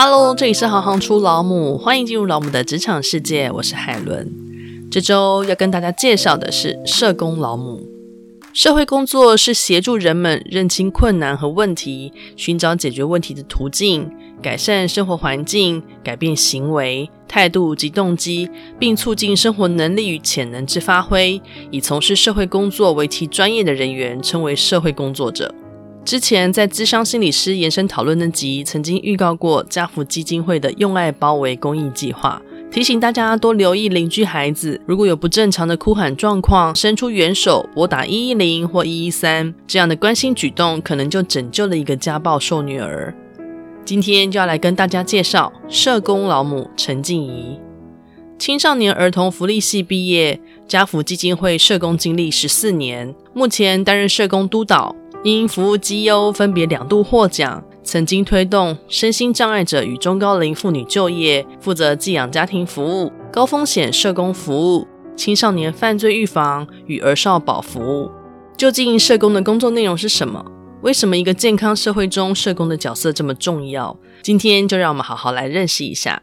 Hello，这里是行行出老母，欢迎进入老母的职场世界，我是海伦。这周要跟大家介绍的是社工老母。社会工作是协助人们认清困难和问题，寻找解决问题的途径，改善生活环境，改变行为、态度及动机，并促进生活能力与潜能之发挥。以从事社会工作为其专业的人员称为社会工作者。之前在智商心理师延伸讨论那集，曾经预告过家福基金会的用爱包围公益计划。提醒大家多留意邻居孩子，如果有不正常的哭喊状况，伸出援手拨打一一零或一一三，这样的关心举动可能就拯救了一个家暴受虐儿。今天就要来跟大家介绍社工老母陈静怡，青少年儿童福利系毕业，家福基金会社工经历十四年，目前担任社工督导，因服务绩优分别两度获奖。曾经推动身心障碍者与中高龄妇女就业，负责寄养家庭服务、高风险社工服务、青少年犯罪预防与儿少保服务。究竟社工的工作内容是什么？为什么一个健康社会中社工的角色这么重要？今天就让我们好好来认识一下。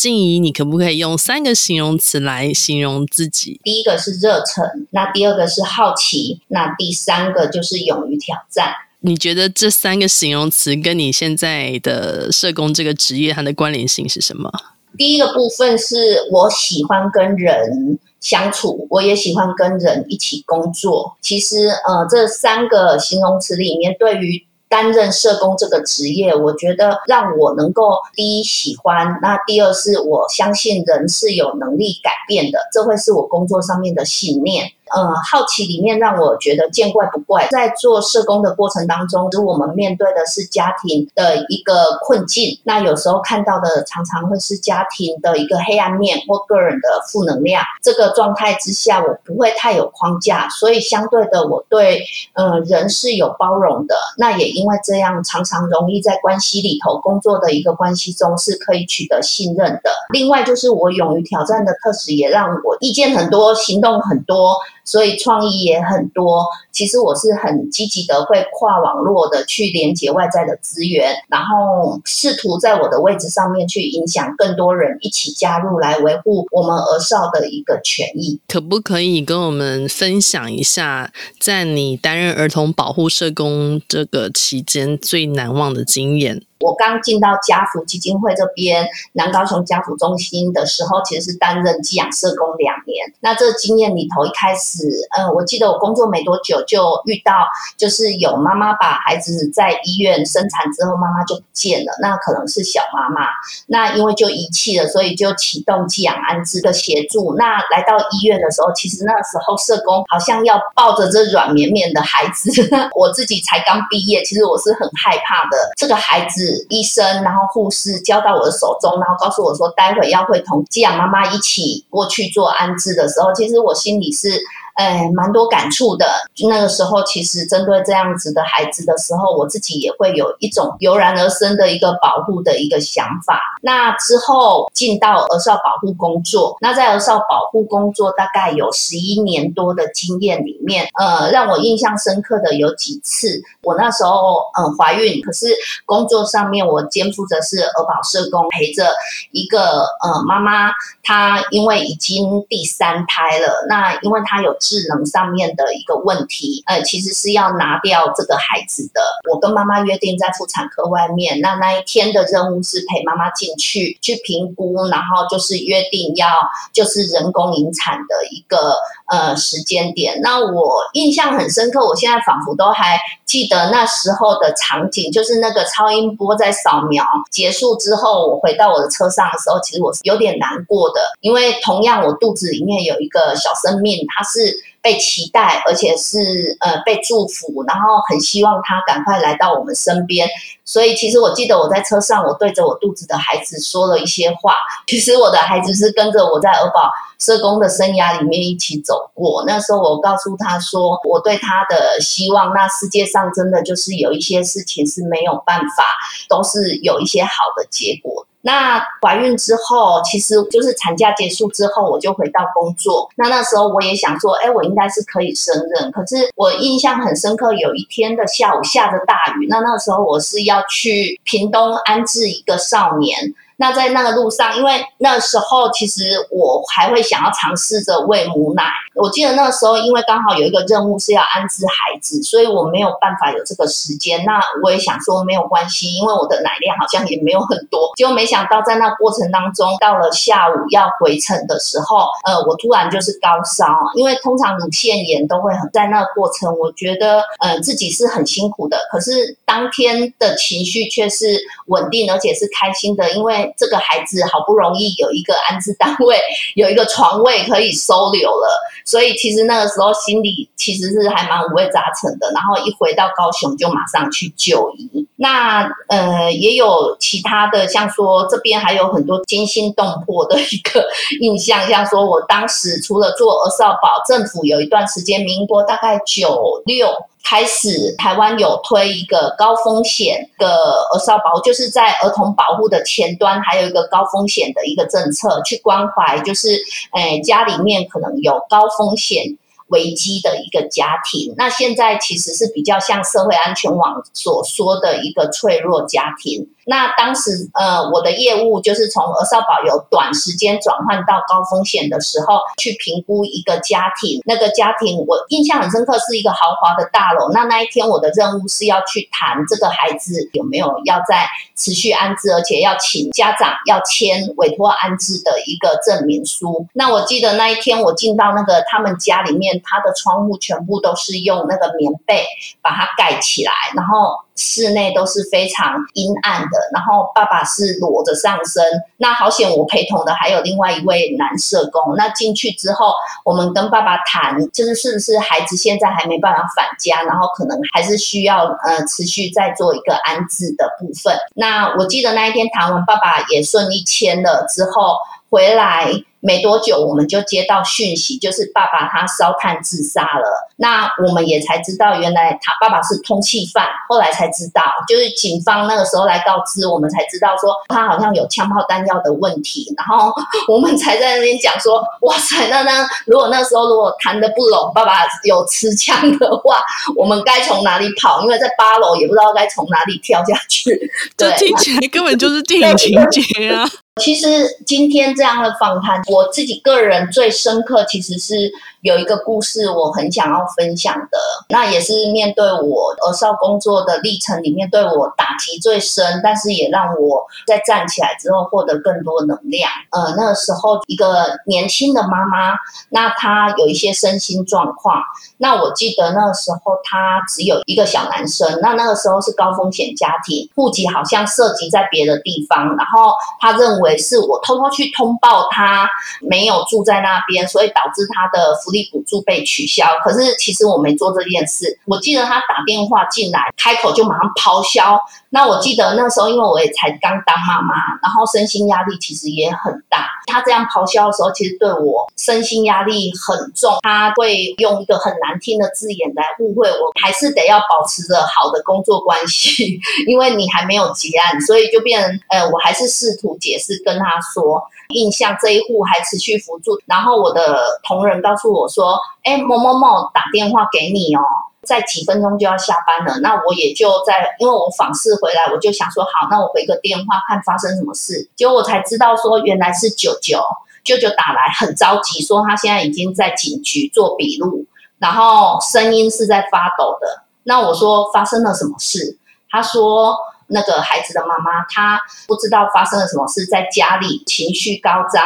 静怡，你可不可以用三个形容词来形容自己？第一个是热忱，那第二个是好奇，那第三个就是勇于挑战。你觉得这三个形容词跟你现在的社工这个职业它的关联性是什么？第一个部分是我喜欢跟人相处，我也喜欢跟人一起工作。其实，呃，这三个形容词里面，对于担任社工这个职业，我觉得让我能够第一喜欢，那第二是我相信人是有能力改变的，这会是我工作上面的信念。呃，好奇里面让我觉得见怪不怪。在做社工的过程当中，如果我们面对的是家庭的一个困境，那有时候看到的常常会是家庭的一个黑暗面或个人的负能量。这个状态之下，我不会太有框架，所以相对的，我对呃人是有包容的。那也因为这样，常常容易在关系里头工作的一个关系中是可以取得信任的。另外就是我勇于挑战的特质，也让我意见很多，行动很多。所以创意也很多，其实我是很积极的，会跨网络的去连接外在的资源，然后试图在我的位置上面去影响更多人一起加入来维护我们儿少的一个权益。可不可以跟我们分享一下，在你担任儿童保护社工这个期间最难忘的经验？我刚进到家福基金会这边南高雄家福中心的时候，其实是担任寄养社工两年。那这经验里头，一开始，嗯，我记得我工作没多久就遇到，就是有妈妈把孩子在医院生产之后，妈妈就不见了。那可能是小妈妈，那因为就遗弃了，所以就启动寄养安置的协助。那来到医院的时候，其实那时候社工好像要抱着这软绵绵的孩子，我自己才刚毕业，其实我是很害怕的。这个孩子。医生，然后护士交到我的手中，然后告诉我说，待会要会同寄养妈妈一起过去做安置的时候，其实我心里是。哎，蛮多感触的。那个时候，其实针对这样子的孩子的时候，我自己也会有一种油然而生的一个保护的一个想法。那之后进到儿少保护工作，那在儿少保护工作大概有十一年多的经验里面，呃，让我印象深刻的有几次。我那时候嗯怀孕，可是工作上面我肩负着是儿保社工，陪着一个呃妈妈，她因为已经第三胎了，那因为她有。智能上面的一个问题，呃，其实是要拿掉这个孩子的。我跟妈妈约定在妇产科外面，那那一天的任务是陪妈妈进去去评估，然后就是约定要就是人工引产的一个呃时间点。那我印象很深刻，我现在仿佛都还记得那时候的场景，就是那个超音波在扫描结束之后，我回到我的车上的时候，其实我是有点难过的，因为同样我肚子里面有一个小生命，它是。被期待，而且是呃被祝福，然后很希望他赶快来到我们身边。所以，其实我记得我在车上，我对着我肚子的孩子说了一些话。其实我的孩子是跟着我在儿保社工的生涯里面一起走过。那时候我告诉他说，我对他的希望，那世界上真的就是有一些事情是没有办法，都是有一些好的结果。那怀孕之后，其实就是产假结束之后，我就回到工作。那那时候我也想说，哎，我应该是可以胜任。可是我印象很深刻，有一天的下午下着大雨，那那时候我是要去屏东安置一个少年。那在那个路上，因为那时候其实我还会想要尝试着喂母奶。我记得那个时候，因为刚好有一个任务是要安置孩子，所以我没有办法有这个时间。那我也想说没有关系，因为我的奶量好像也没有很多。结果没想到在那过程当中，到了下午要回程的时候，呃，我突然就是高烧，因为通常乳腺炎都会很在那个过程，我觉得呃自己是很辛苦的。可是当天的情绪却是稳定，而且是开心的，因为。这个孩子好不容易有一个安置单位，有一个床位可以收留了，所以其实那个时候心里其实是还蛮五味杂陈的。然后一回到高雄就马上去就医。那呃也有其他的，像说这边还有很多惊心动魄的一个印象，像说我当时除了做儿少保，政府有一段时间，民国大概九六。开始，台湾有推一个高风险的儿少保护，就是在儿童保护的前端，还有一个高风险的一个政策，去关怀，就是诶、哎、家里面可能有高风险危机的一个家庭。那现在其实是比较像社会安全网所说的一个脆弱家庭。那当时，呃，我的业务就是从儿少保有短时间转换到高风险的时候，去评估一个家庭。那个家庭我印象很深刻，是一个豪华的大楼。那那一天我的任务是要去谈这个孩子有没有要在持续安置，而且要请家长要签委托安置的一个证明书。那我记得那一天我进到那个他们家里面，他的窗户全部都是用那个棉被把它盖起来，然后。室内都是非常阴暗的，然后爸爸是裸着上身。那好险，我陪同的还有另外一位男社工。那进去之后，我们跟爸爸谈，就是是不是孩子现在还没办法返家，然后可能还是需要呃持续再做一个安置的部分。那我记得那一天谈完，爸爸也顺利签了之后回来。没多久，我们就接到讯息，就是爸爸他烧炭自杀了。那我们也才知道，原来他爸爸是通缉犯。后来才知道，就是警方那个时候来告知我们，才知道说他好像有枪炮弹药的问题。然后我们才在那边讲说，哇塞，那那如果那时候如果谈得不拢，爸爸有持枪的话，我们该从哪里跑？因为在八楼也不知道该从哪里跳下去。这听起来根本就是电影情节啊！其实今天这样的访谈，我自己个人最深刻，其实是。有一个故事我很想要分享的，那也是面对我儿少工作的历程里面对我打击最深，但是也让我在站起来之后获得更多能量。呃，那个时候一个年轻的妈妈，那她有一些身心状况。那我记得那个时候她只有一个小男生，那那个时候是高风险家庭，户籍好像涉及在别的地方，然后他认为是我偷偷去通报他没有住在那边，所以导致他的。力补助被取消，可是其实我没做这件事。我记得他打电话进来，开口就马上抛销。那我记得那时候，因为我也才刚当妈妈，然后身心压力其实也很大。他这样咆哮的时候，其实对我身心压力很重。他会用一个很难听的字眼来误会我，还是得要保持着好的工作关系，因为你还没有结案，所以就变成呃，我还是试图解释跟他说，印象这一户还持续辅助。然后我的同仁告诉我说，哎，某某某打电话给你哦。在几分钟就要下班了，那我也就在，因为我访视回来，我就想说，好，那我回个电话看发生什么事。结果我才知道说，原来是舅舅，舅舅打来很着急，说他现在已经在警局做笔录，然后声音是在发抖的。那我说发生了什么事？他说那个孩子的妈妈，她不知道发生了什么事，在家里情绪高涨，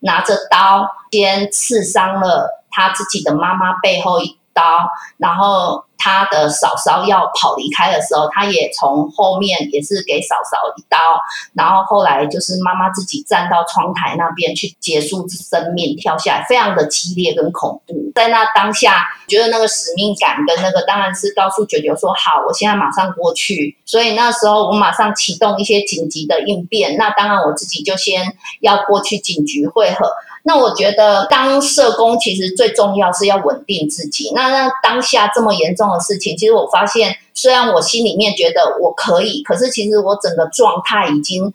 拿着刀先刺伤了他自己的妈妈背后一刀，然后他的嫂嫂要跑离开的时候，他也从后面也是给嫂嫂一刀，然后后来就是妈妈自己站到窗台那边去结束生命，跳下来，非常的激烈跟恐怖。在那当下，觉得那个使命感跟那个，当然是告诉舅舅说好，我现在马上过去。所以那时候我马上启动一些紧急的应变，那当然我自己就先要过去警局会合。那我觉得当社工其实最重要是要稳定自己。那那当下这么严重的事情，其实我发现，虽然我心里面觉得我可以，可是其实我整个状态已经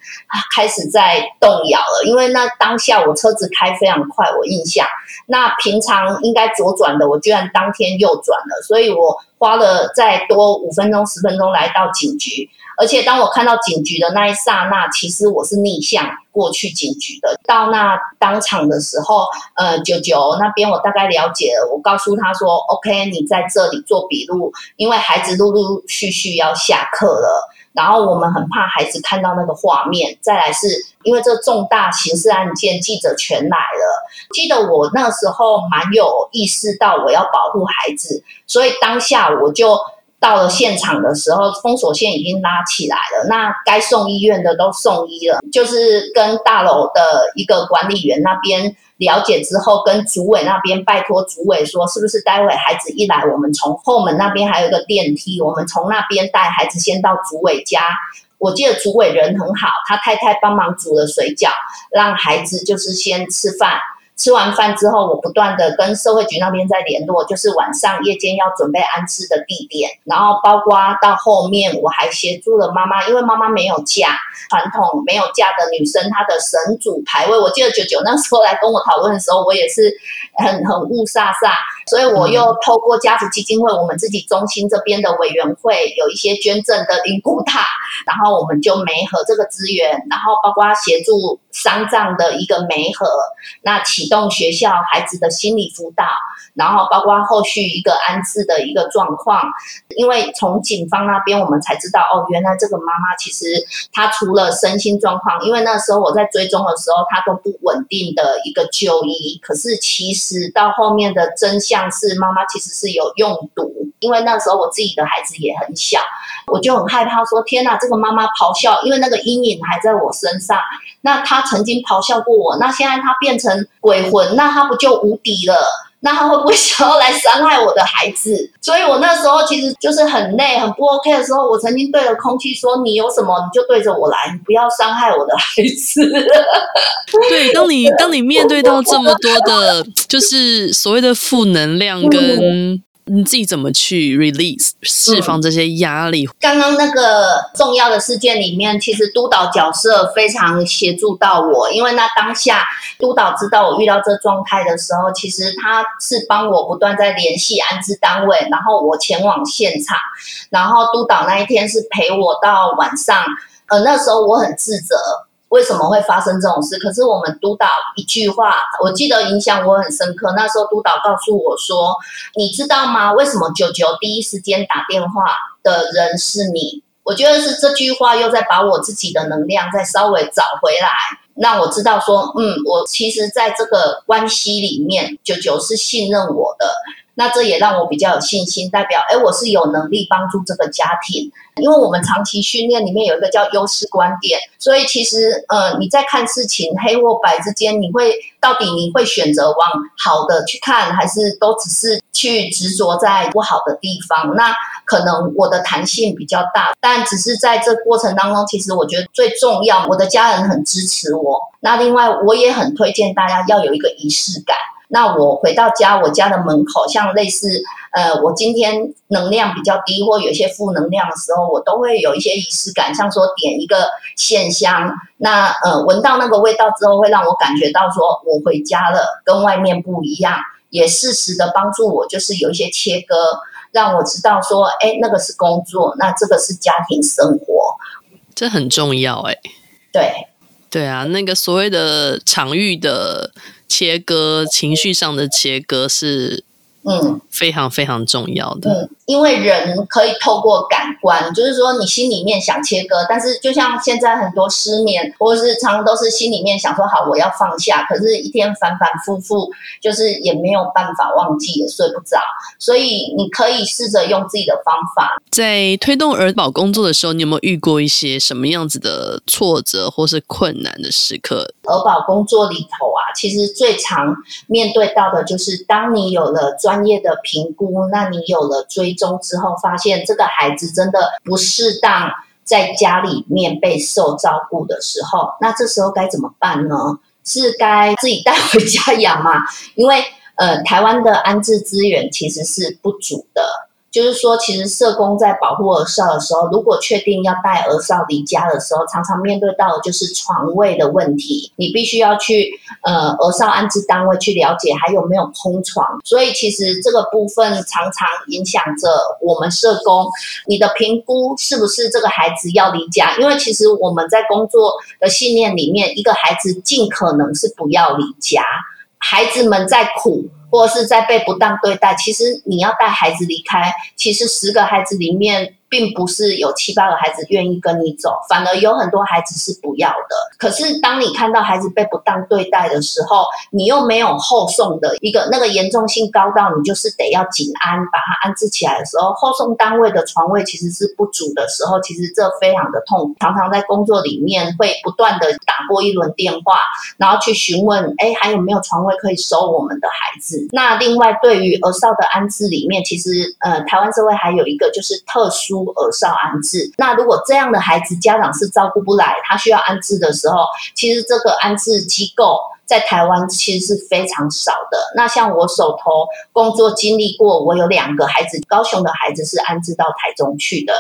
开始在动摇了。因为那当下我车子开非常快，我印象，那平常应该左转的，我居然当天右转了，所以我花了再多五分钟、十分钟来到警局。而且当我看到警局的那一刹那，其实我是逆向过去警局的。到那当场的时候，呃，九九那边我大概了解了，我告诉他说：“OK，你在这里做笔录，因为孩子陆陆续续要下课了。然后我们很怕孩子看到那个画面。再来是因为这重大刑事案件，记者全来了。记得我那时候蛮有意识到我要保护孩子，所以当下我就。”到了现场的时候，封锁线已经拉起来了。那该送医院的都送医了，就是跟大楼的一个管理员那边了解之后，跟主委那边拜托主委说，是不是待会孩子一来，我们从后门那边还有个电梯，我们从那边带孩子先到主委家。我记得主委人很好，他太太帮忙煮了水饺，让孩子就是先吃饭。吃完饭之后，我不断的跟社会局那边在联络，就是晚上夜间要准备安置的地点，然后包括到后面我还协助了妈妈，因为妈妈没有嫁，传统没有嫁的女生，她的神主牌位，我记得九九那时候来跟我讨论的时候，我也是很很雾煞煞，所以我又透过家族基金会，我们自己中心这边的委员会有一些捐赠的灵骨塔，然后我们就媒合这个资源，然后包括协助丧葬的一个媒合，那启动学校孩子的心理辅导，然后包括后续一个安置的一个状况，因为从警方那边我们才知道，哦，原来这个妈妈其实她除了身心状况，因为那时候我在追踪的时候，她都不稳定的一个就医，可是其实到后面的真相是妈妈其实是有用毒，因为那时候我自己的孩子也很小，我就很害怕说，天哪，这个妈妈咆哮，因为那个阴影还在我身上，那他曾经咆哮过我，那现在他变成鬼。魂，那他不就无敌了？那他会不会想要来伤害我的孩子？所以我那时候其实就是很累、很不 OK 的时候，我曾经对着空气说：“你有什么你就对着我来，你不要伤害我的孩子。”对，当你当你面对到这么多的，就是所谓的负能量跟。你自己怎么去 release 释放这些压力？嗯，刚刚那个重要的事件里面，其实督导角色非常协助到我，因为那当下督导知道我遇到这状态的时候，其实他是帮我不断在联系安置单位，然后我前往现场，然后督导那一天是陪我到晚上，呃，那时候我很自责。为什么会发生这种事？可是我们督导一句话，我记得影响我很深刻。那时候督导告诉我说：“你知道吗？为什么九九第一时间打电话的人是你？”我觉得是这句话又在把我自己的能量再稍微找回来，让我知道说，嗯，我其实在这个关系里面，九九是信任我的。那这也让我比较有信心，代表诶，我是有能力帮助这个家庭，因为我们长期训练里面有一个叫优势观点，所以其实呃你在看事情黑或白之间，你会到底你会选择往好的去看，还是都只是去执着在不好的地方？那可能我的弹性比较大，但只是在这过程当中，其实我觉得最重要，我的家人很支持我。那另外我也很推荐大家要有一个仪式感。那我回到家，我家的门口，像类似，呃，我今天能量比较低或有一些负能量的时候，我都会有一些仪式感，像说点一个线香，那呃，闻到那个味道之后，会让我感觉到说我回家了，跟外面不一样，也适时的帮助我，就是有一些切割，让我知道说，哎，那个是工作，那这个是家庭生活，这很重要，哎，对，对啊，那个所谓的场域的。切割，情绪上的切割是。嗯，非常非常重要的。嗯，因为人可以透过感官，就是说你心里面想切割，但是就像现在很多失眠，或者是常常都是心里面想说好我要放下，可是一天反反复复，就是也没有办法忘记，也睡不着。所以你可以试着用自己的方法。在推动儿保工作的时候，你有没有遇过一些什么样子的挫折或是困难的时刻？儿保工作里头啊，其实最常面对到的就是当你有了专专业的评估，那你有了追踪之后，发现这个孩子真的不适当在家里面被受照顾的时候，那这时候该怎么办呢？是该自己带回家养吗？因为呃，台湾的安置资源其实是不足的。就是说，其实社工在保护儿少的时候，如果确定要带儿少离家的时候，常常面对到的就是床位的问题。你必须要去呃儿少安置单位去了解还有没有空床，所以其实这个部分常常影响着我们社工你的评估是不是这个孩子要离家？因为其实我们在工作的信念里面，一个孩子尽可能是不要离家，孩子们在苦。或是在被不当对待，其实你要带孩子离开，其实十个孩子里面。并不是有七八个孩子愿意跟你走，反而有很多孩子是不要的。可是当你看到孩子被不当对待的时候，你又没有后送的一个那个严重性高到你就是得要紧安把他安置起来的时候，后送单位的床位其实是不足的时候，其实这非常的痛。常常在工作里面会不断的打过一轮电话，然后去询问，哎，还有没有床位可以收我们的孩子？那另外对于儿少的安置里面，其实呃台湾社会还有一个就是特殊。儿少安置，那如果这样的孩子家长是照顾不来，他需要安置的时候，其实这个安置机构在台湾其实是非常少的。那像我手头工作经历过，我有两个孩子，高雄的孩子是安置到台中去的。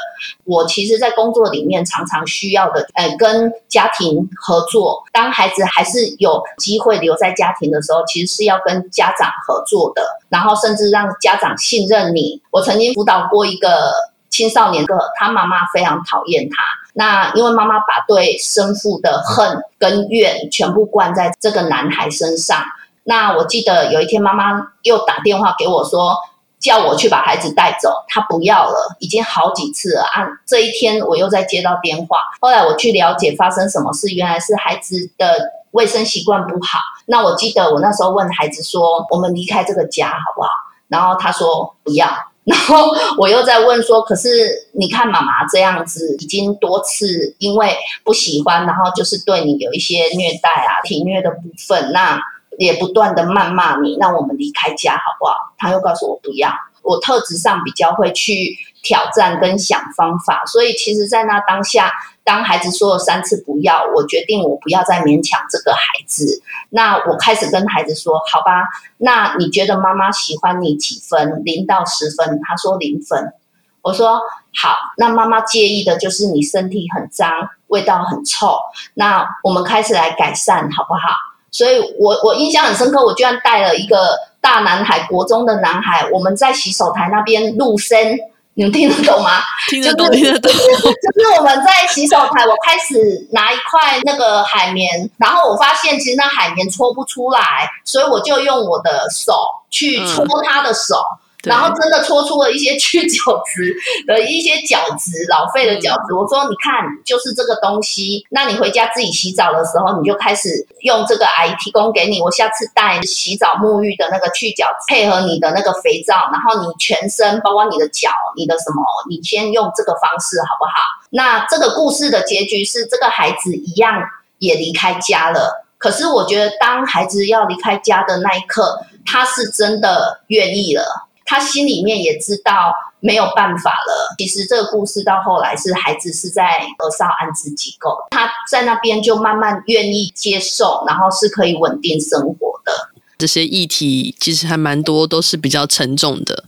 我其实，在工作里面常常需要的，呃，跟家庭合作。当孩子还是有机会留在家庭的时候，其实是要跟家长合作的，然后甚至让家长信任你。我曾经辅导过一个。青少年个，他妈妈非常讨厌他。那因为妈妈把对生父的恨跟怨全部灌在这个男孩身上。那我记得有一天，妈妈又打电话给我说，叫我去把孩子带走。他不要了，已经好几次了。啊，这一天我又再接到电话。后来我去了解发生什么事，原来是孩子的卫生习惯不好。那我记得我那时候问孩子说：“我们离开这个家好不好？”然后他说：“不要。”然后我又在问说，可是你看妈妈这样子，已经多次因为不喜欢，然后就是对你有一些虐待啊、体虐的部分，那也不断的谩骂你，那我们离开家好不好？他又告诉我不要。我特质上比较会去挑战跟想方法，所以其实，在那当下，当孩子说了三次不要，我决定我不要再勉强这个孩子。那我开始跟孩子说：“好吧，那你觉得妈妈喜欢你几分？零到十分？”他说零分。我说：“好，那妈妈介意的就是你身体很脏，味道很臭。那我们开始来改善，好不好？”所以我我印象很深刻，我居然带了一个。大男孩，国中的男孩，我们在洗手台那边录声，你们听得懂吗？听得懂，听得懂。就是我们在洗手台，我开始拿一块那个海绵，然后我发现其实那海绵搓不出来，所以我就用我的手去搓他的手。嗯然后真的搓出了一些去角质的一些角质，老废的角质。我说你看，就是这个东西。那你回家自己洗澡的时候，你就开始用这个阿姨提供给你。我下次带洗澡沐浴的那个去角质，配合你的那个肥皂，然后你全身，包括你的脚、你的什么，你先用这个方式好不好？那这个故事的结局是，这个孩子一样也离开家了。可是我觉得，当孩子要离开家的那一刻，他是真的愿意了。他心里面也知道没有办法了。其实这个故事到后来是孩子是在儿少安置机构，他在那边就慢慢愿意接受，然后是可以稳定生活的。这些议题其实还蛮多，都是比较沉重的。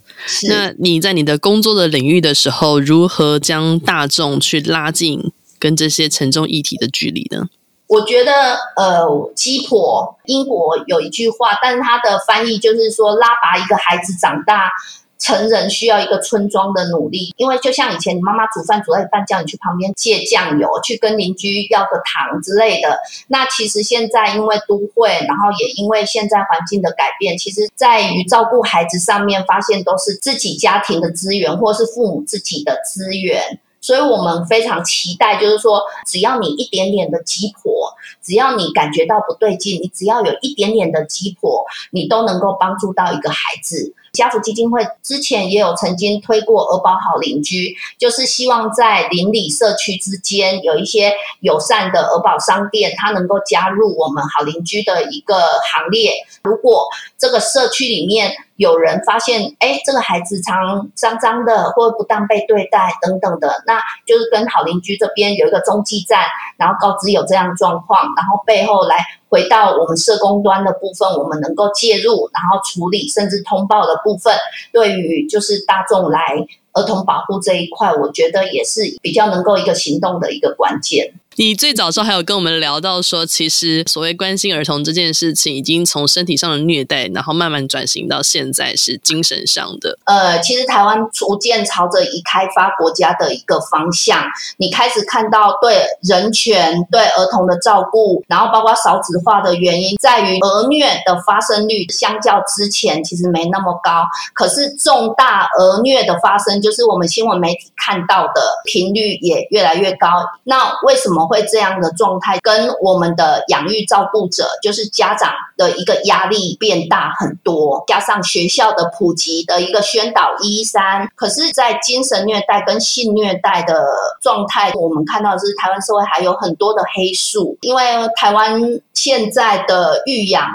那你在你的工作的领域的时候，如何将大众去拉近跟这些沉重议题的距离呢？我觉得，呃，鸡婆，英国有一句话，但是它的翻译就是说，拉拔一个孩子长大成人需要一个村庄的努力。因为就像以前你妈妈煮饭煮到一半，叫你去旁边借酱油，去跟邻居要个糖之类的。那其实现在因为都会，然后也因为现在环境的改变，其实在于照顾孩子上面，发现都是自己家庭的资源，或是父母自己的资源。所以我们非常期待，就是说，只要你一点点的鸡婆，只要你感觉到不对劲，你只要有一点点的鸡婆，你都能够帮助到一个孩子。家福基金会之前也有曾经推过儿保好邻居，就是希望在邻里社区之间有一些友善的儿保商店，它能够加入我们好邻居的一个行列。如果这个社区里面有人发现，哎，这个孩子常脏脏的，或不当被对待等等的，那就是跟好邻居这边有一个中继站，然后告知有这样的状况，然后背后来。回到我们社工端的部分，我们能够介入，然后处理甚至通报的部分，对于就是大众来儿童保护这一块，我觉得也是比较能够一个行动的一个关键。你最早时候还有跟我们聊到说，其实所谓关心儿童这件事情，已经从身体上的虐待，然后慢慢转型到现在是精神上的。呃，其实台湾逐渐朝着已开发国家的一个方向，你开始看到对人权、对儿童的照顾，然后包括少子化的原因，在于儿虐的发生率相较之前其实没那么高，可是重大儿虐的发生，就是我们新闻媒体看到的频率也越来越高。那为什么？会这样的状态，跟我们的养育照顾者，就是家长的一个压力变大很多，加上学校的普及的一个宣导一三，可是，在精神虐待跟性虐待的状态，我们看到的是台湾社会还有很多的黑数，因为台湾现在的育养。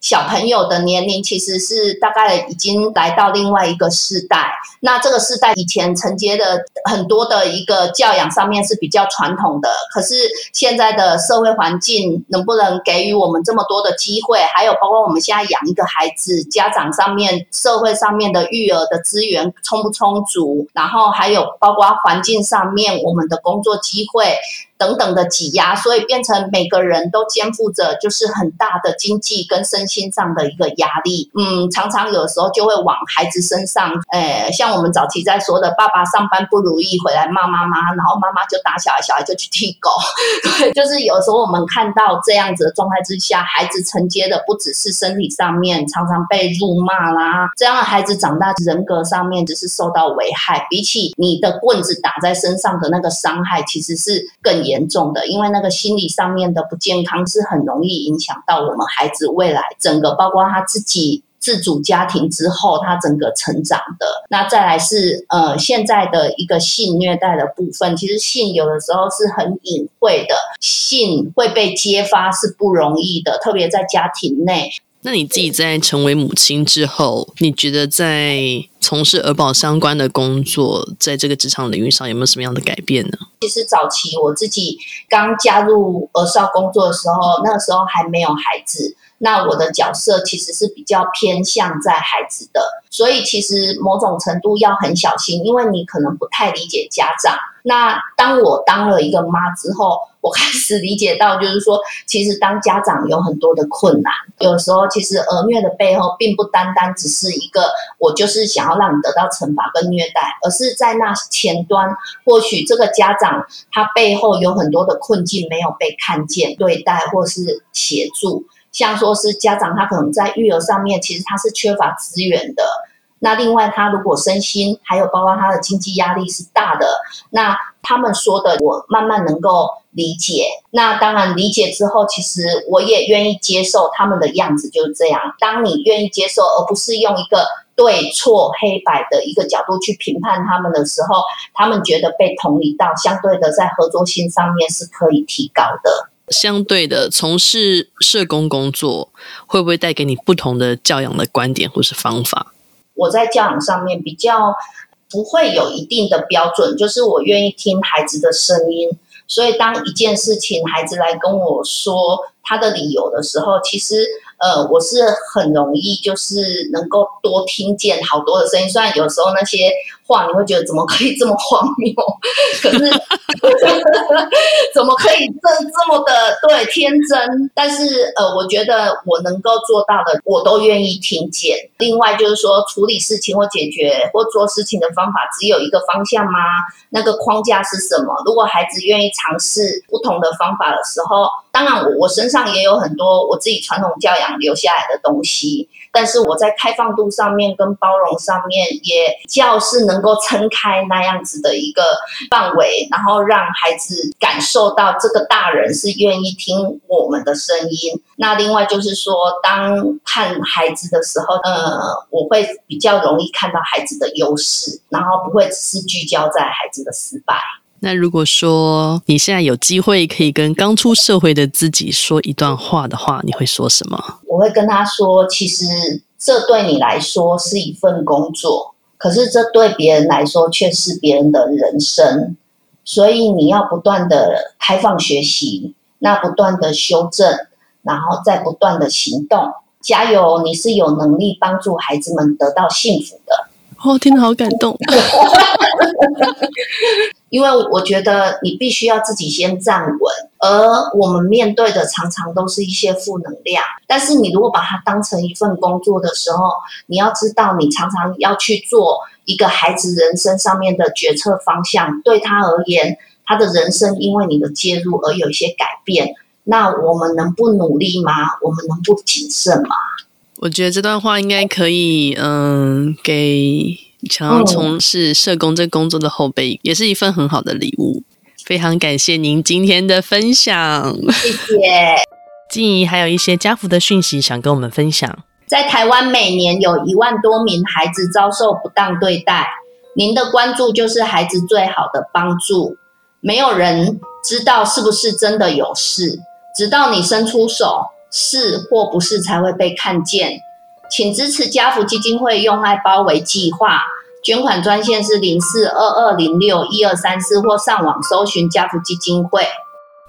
小朋友的年龄其实是大概已经来到另外一个世代，那这个世代以前承接的很多的一个教养上面是比较传统的，可是现在的社会环境能不能给予我们这么多的机会？还有包括我们现在养一个孩子，家长上面、社会上面的育儿的资源充不充足？然后还有包括环境上面，我们的工作机会。等等的挤压，所以变成每个人都肩负着就是很大的经济跟身心上的一个压力。嗯，常常有时候就会往孩子身上，诶，像我们早期在说的，爸爸上班不如意回来骂妈妈，然后妈妈就打小孩，小孩就去踢狗。对，就是有时候我们看到这样子的状态之下，孩子承接的不只是身体上面常常被辱骂啦，这样的孩子长大人格上面只是受到危害，比起你的棍子打在身上的那个伤害，其实是更。严重的，因为那个心理上面的不健康是很容易影响到我们孩子未来整个，包括他自己自主家庭之后他整个成长的。那再来是呃现在的一个性虐待的部分，其实性有的时候是很隐晦的，性会被揭发是不容易的，特别在家庭内。那你自己在成为母亲之后，你觉得在从事儿保相关的工作，在这个职场领域上有没有什么样的改变呢？其实早期我自己刚加入儿少工作的时候，那个时候还没有孩子，那我的角色其实是比较偏向在孩子的，所以其实某种程度要很小心，因为你可能不太理解家长。那当我当了一个妈之后，我开始理解到，就是说，其实当家长有很多的困难，有时候其实儿虐的背后，并不单单只是一个我就是想要让你得到惩罚跟虐待，而是在那前端，或许这个家长他背后有很多的困境没有被看见、对待或是协助，像说是家长他可能在育儿上面，其实他是缺乏资源的。那另外，他如果身心还有包括他的经济压力是大的，那他们说的我慢慢能够理解。那当然理解之后，其实我也愿意接受他们的样子就是这样。当你愿意接受，而不是用一个对错黑白的一个角度去评判他们的时候，他们觉得被同理到，相对的在合作性上面是可以提高的。相对的，从事社工工作会不会带给你不同的教养的观点或是方法？我在教养上面比较不会有一定的标准，就是我愿意听孩子的声音。所以当一件事情孩子来跟我说他的理由的时候，其实呃我是很容易就是能够多听见好多的声音。虽然有时候那些话你会觉得怎么可以这么荒谬，可是 怎么可以这这么的对天真？但是呃，我觉得我能够做到的，我都愿意听见。另外就是说，处理事情或解决或做事情的方法只有一个方向吗？那个框架是什么？如果孩子愿意尝试不同的方法的时候，当然我我身上也有很多我自己传统教养留下来的东西。但是我在开放度上面跟包容上面，也较是能够撑开那样子的一个范围，然后让孩子感受到这个大人是愿意听我们的声音。那另外就是说，当看孩子的时候，呃，我会比较容易看到孩子的优势，然后不会只是聚焦在孩子的失败。那如果说你现在有机会可以跟刚出社会的自己说一段话的话，你会说什么？我会跟他说，其实这对你来说是一份工作，可是这对别人来说却是别人的人生，所以你要不断的开放学习，那不断的修正，然后再不断的行动。加油，你是有能力帮助孩子们得到幸福的。哦，听得好感动。因为我觉得你必须要自己先站稳，而我们面对的常常都是一些负能量。但是你如果把它当成一份工作的时候，你要知道，你常常要去做一个孩子人生上面的决策方向，对他而言，他的人生因为你的介入而有一些改变。那我们能不努力吗？我们能不谨慎吗？我觉得这段话应该可以，嗯，给。想要从事社工这工作的后辈，嗯，也是一份很好的礼物。非常感谢您今天的分享，谢谢。静怡还有一些家福的讯息想跟我们分享。在台湾，每年有一万多名孩子遭受不当对待，您的关注就是孩子最好的帮助。没有人知道是不是真的有事，直到你伸出手，是或不是才会被看见。请支持家福基金会用爱包围计划，捐款专线是零四二二零六一二三四，或上网搜寻家福基金会。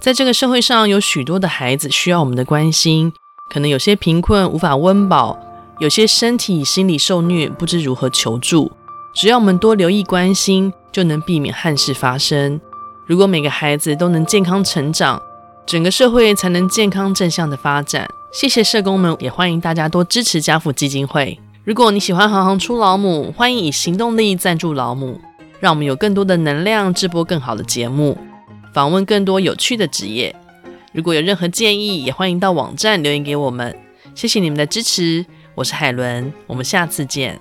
在这个社会上，有许多的孩子需要我们的关心，可能有些贫困无法温饱，有些身体心理受虐，不知如何求助。只要我们多留意关心，就能避免憾事发生。如果每个孩子都能健康成长，整个社会才能健康正向的发展。谢谢社工们，也欢迎大家多支持家父基金会。如果你喜欢行行出老母，欢迎以行动力赞助老母，让我们有更多的能量制播更好的节目，访问更多有趣的职业。如果有任何建议，也欢迎到网站留言给我们。谢谢你们的支持，我是海伦，我们下次见。